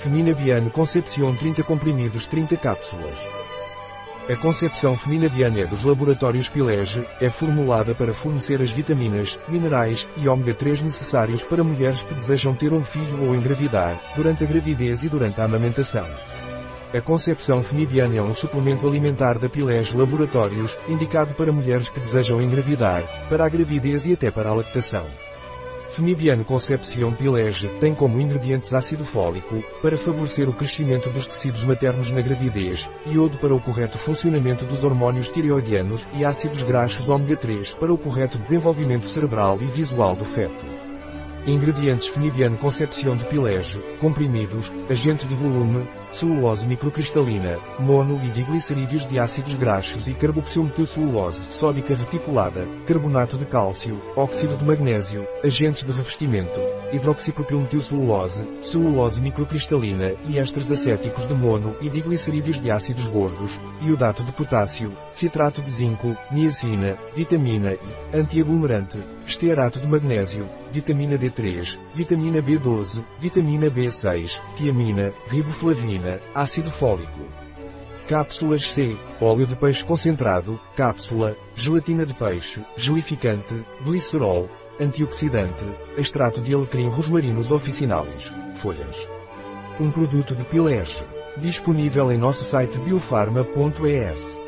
Femina Biane Concepción 30 comprimidos 30 cápsulas. A concepção Femina Biane é dos laboratórios Pilege, é formulada para fornecer as vitaminas, minerais e ômega 3 necessários para mulheres que desejam ter um filho ou engravidar, durante a gravidez e durante a amamentação. A concepção Femibiane é um suplemento alimentar da Pilege Laboratórios, indicado para mulheres que desejam engravidar, para a gravidez e até para a lactação. Femibiano Concepción Pilege tem como ingredientes ácido fólico, para favorecer o crescimento dos tecidos maternos na gravidez, iodo para o correto funcionamento dos hormônios tireoidianos e ácidos graxos ômega 3 para o correto desenvolvimento cerebral e visual do feto. Ingredientes Fenibiano Concepción de Pilege, comprimidos, agentes de volume, celulose microcristalina, mono e diglicerídeos de ácidos graxos e carboxilmetilcelulose sódica reticulada, carbonato de cálcio, óxido de magnésio, agentes de revestimento, hidroxipropilmetilcelulose, celulose microcristalina e ésteres acéticos de mono e diglicerídeos de ácidos gordos, iodato de potássio, citrato de zinco, niacina, vitamina E, antiaglomerante, estearato de magnésio, vitamina D3, vitamina B12, vitamina B6, tiamina, riboflavina, ácido fólico. Cápsulas C, óleo de peixe concentrado, cápsula, gelatina de peixe, gelificante, glicerol, antioxidante, extrato de alecrim rosmarinos officinalis, folhas. Um produto de Pilege. Disponível em nosso site biofarma.es.